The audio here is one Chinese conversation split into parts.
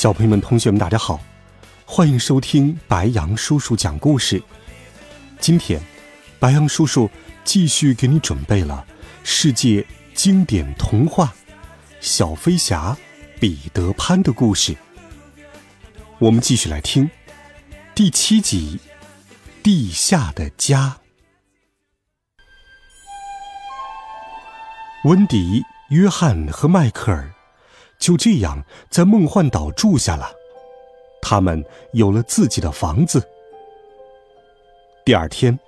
小朋友们、同学们，大家好。欢迎收听白杨叔叔讲故事。今天，白杨叔叔继续给你准备了世界经典童话《小飞侠彼得潘》的故事。我们继续来听第七集《地下的家》。温迪、约翰和迈克尔就这样在梦幻岛住下了。他们有了自己的房子。第二天，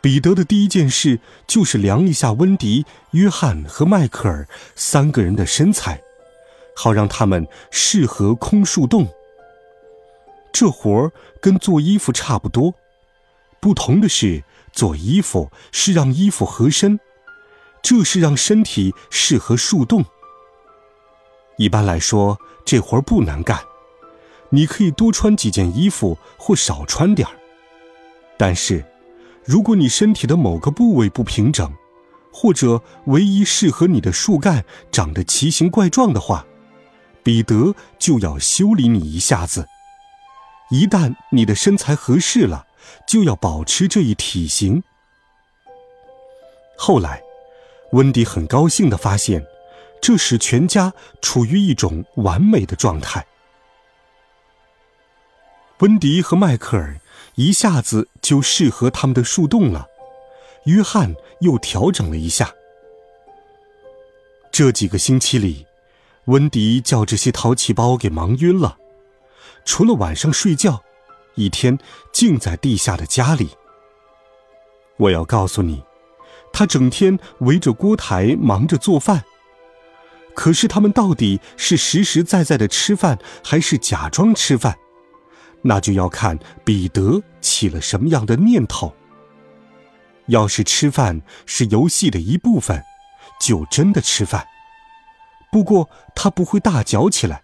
彼得的第一件事就是量一下温迪、约翰和迈克尔三个人的身材，好让他们适合空树洞。这活儿跟做衣服差不多，不同的是，做衣服是让衣服合身，这是让身体适合树洞。一般来说，这活儿不难干。你可以多穿几件衣服，或少穿点儿。但是，如果你身体的某个部位不平整，或者唯一适合你的树干长得奇形怪状的话，彼得就要修理你一下子。一旦你的身材合适了，就要保持这一体型。后来，温迪很高兴地发现，这使全家处于一种完美的状态。温迪和迈克尔一下子就适合他们的树洞了，约翰又调整了一下。这几个星期里，温迪叫这些淘气包给忙晕了，除了晚上睡觉，一天静在地下的家里。我要告诉你，他整天围着锅台忙着做饭。可是他们到底是实实在在的吃饭，还是假装吃饭？那就要看彼得起了什么样的念头。要是吃饭是游戏的一部分，就真的吃饭。不过他不会大嚼起来，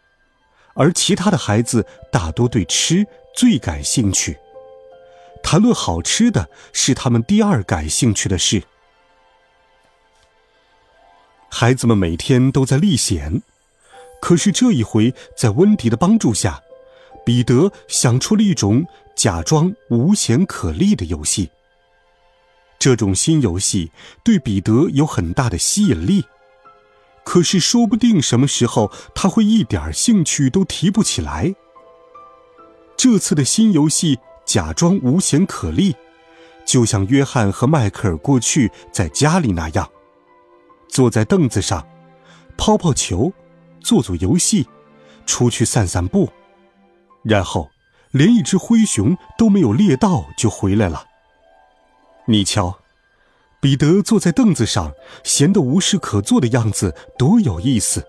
而其他的孩子大多对吃最感兴趣。谈论好吃的是他们第二感兴趣的事。孩子们每天都在历险，可是这一回在温迪的帮助下。彼得想出了一种假装无险可立的游戏。这种新游戏对彼得有很大的吸引力，可是说不定什么时候他会一点兴趣都提不起来。这次的新游戏假装无险可立，就像约翰和迈克尔过去在家里那样，坐在凳子上，抛抛球，做做游戏，出去散散步。然后，连一只灰熊都没有猎到就回来了。你瞧，彼得坐在凳子上，闲得无事可做的样子多有意思。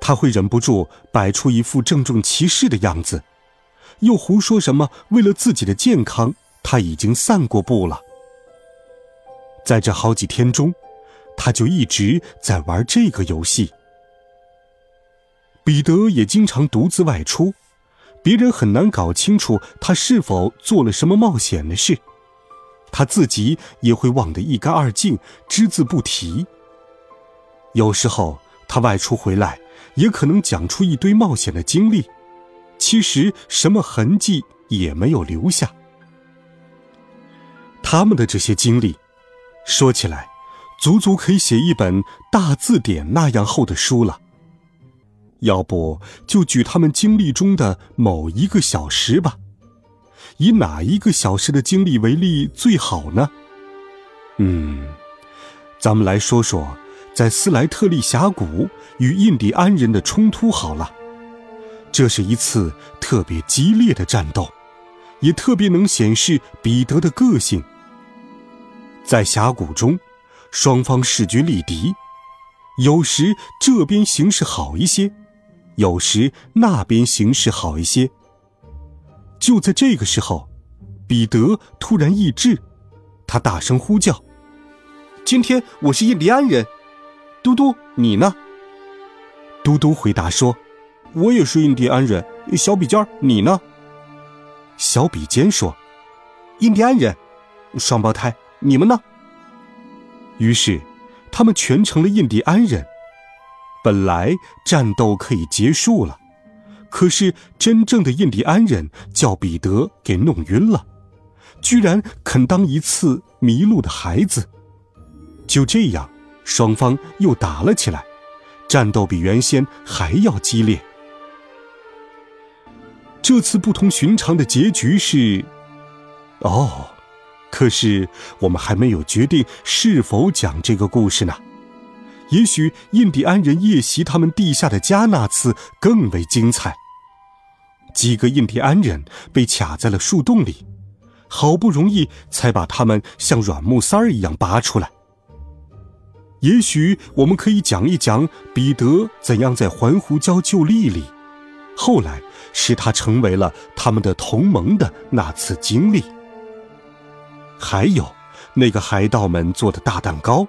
他会忍不住摆出一副郑重其事的样子，又胡说什么为了自己的健康，他已经散过步了。在这好几天中，他就一直在玩这个游戏。彼得也经常独自外出。别人很难搞清楚他是否做了什么冒险的事，他自己也会忘得一干二净，只字不提。有时候他外出回来，也可能讲出一堆冒险的经历，其实什么痕迹也没有留下。他们的这些经历，说起来，足足可以写一本大字典那样厚的书了。要不就举他们经历中的某一个小时吧，以哪一个小时的经历为例最好呢？嗯，咱们来说说在斯莱特利峡谷与印第安人的冲突好了。这是一次特别激烈的战斗，也特别能显示彼得的个性。在峡谷中，双方势均力敌，有时这边形势好一些。有时那边形势好一些。就在这个时候，彼得突然意志，他大声呼叫：“今天我是印第安人。”嘟嘟，你呢？嘟嘟回答说：“我也是印第安人。”小比尖儿你呢？小比尖说：“印第安人，双胞胎，你们呢？”于是，他们全成了印第安人。本来战斗可以结束了，可是真正的印第安人叫彼得给弄晕了，居然肯当一次迷路的孩子。就这样，双方又打了起来，战斗比原先还要激烈。这次不同寻常的结局是，哦，可是我们还没有决定是否讲这个故事呢。也许印第安人夜袭他们地下的家那次更为精彩。几个印第安人被卡在了树洞里，好不容易才把他们像软木塞儿一样拔出来。也许我们可以讲一讲彼得怎样在环湖礁救丽丽，后来使他成为了他们的同盟的那次经历。还有那个海盗们做的大蛋糕。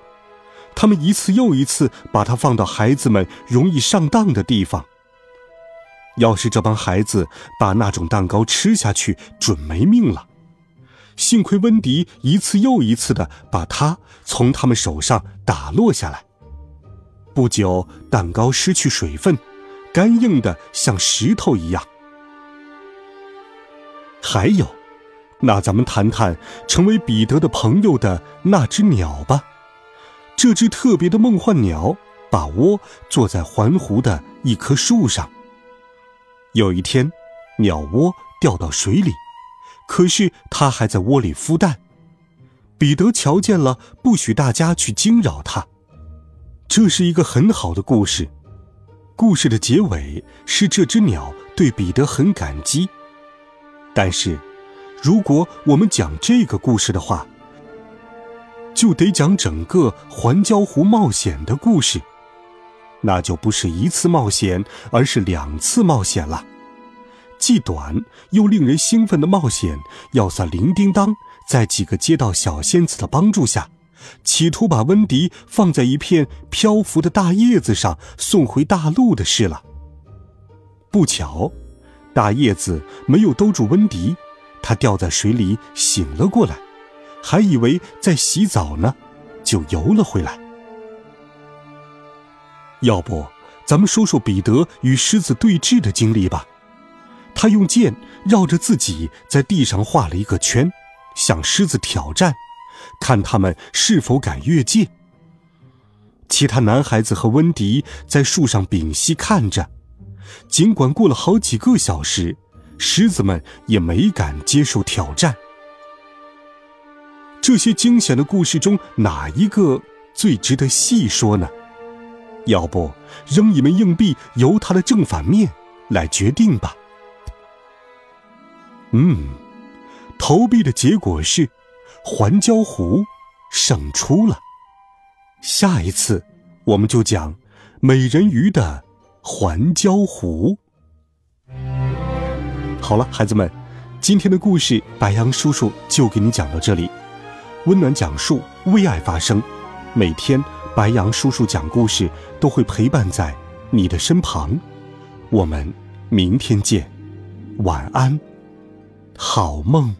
他们一次又一次把它放到孩子们容易上当的地方。要是这帮孩子把那种蛋糕吃下去，准没命了。幸亏温迪一次又一次的把它从他们手上打落下来。不久，蛋糕失去水分，干硬的像石头一样。还有，那咱们谈谈成为彼得的朋友的那只鸟吧。这只特别的梦幻鸟把窝坐在环湖的一棵树上。有一天，鸟窝掉到水里，可是它还在窝里孵蛋。彼得瞧见了，不许大家去惊扰它。这是一个很好的故事。故事的结尾是这只鸟对彼得很感激。但是，如果我们讲这个故事的话，就得讲整个环礁湖冒险的故事，那就不是一次冒险，而是两次冒险了。既短又令人兴奋的冒险，要算铃叮当在几个街道小仙子的帮助下，企图把温迪放在一片漂浮的大叶子上送回大陆的事了。不巧，大叶子没有兜住温迪，他掉在水里醒了过来。还以为在洗澡呢，就游了回来。要不，咱们说说彼得与狮子对峙的经历吧。他用剑绕着自己在地上画了一个圈，向狮子挑战，看他们是否敢越界。其他男孩子和温迪在树上屏息看着，尽管过了好几个小时，狮子们也没敢接受挑战。这些惊险的故事中，哪一个最值得细说呢？要不扔一枚硬币，由它的正反面来决定吧。嗯，投币的结果是环礁湖胜出了。下一次我们就讲美人鱼的环礁湖。好了，孩子们，今天的故事白杨叔叔就给你讲到这里。温暖讲述，为爱发声。每天，白羊叔叔讲故事都会陪伴在你的身旁。我们明天见，晚安，好梦。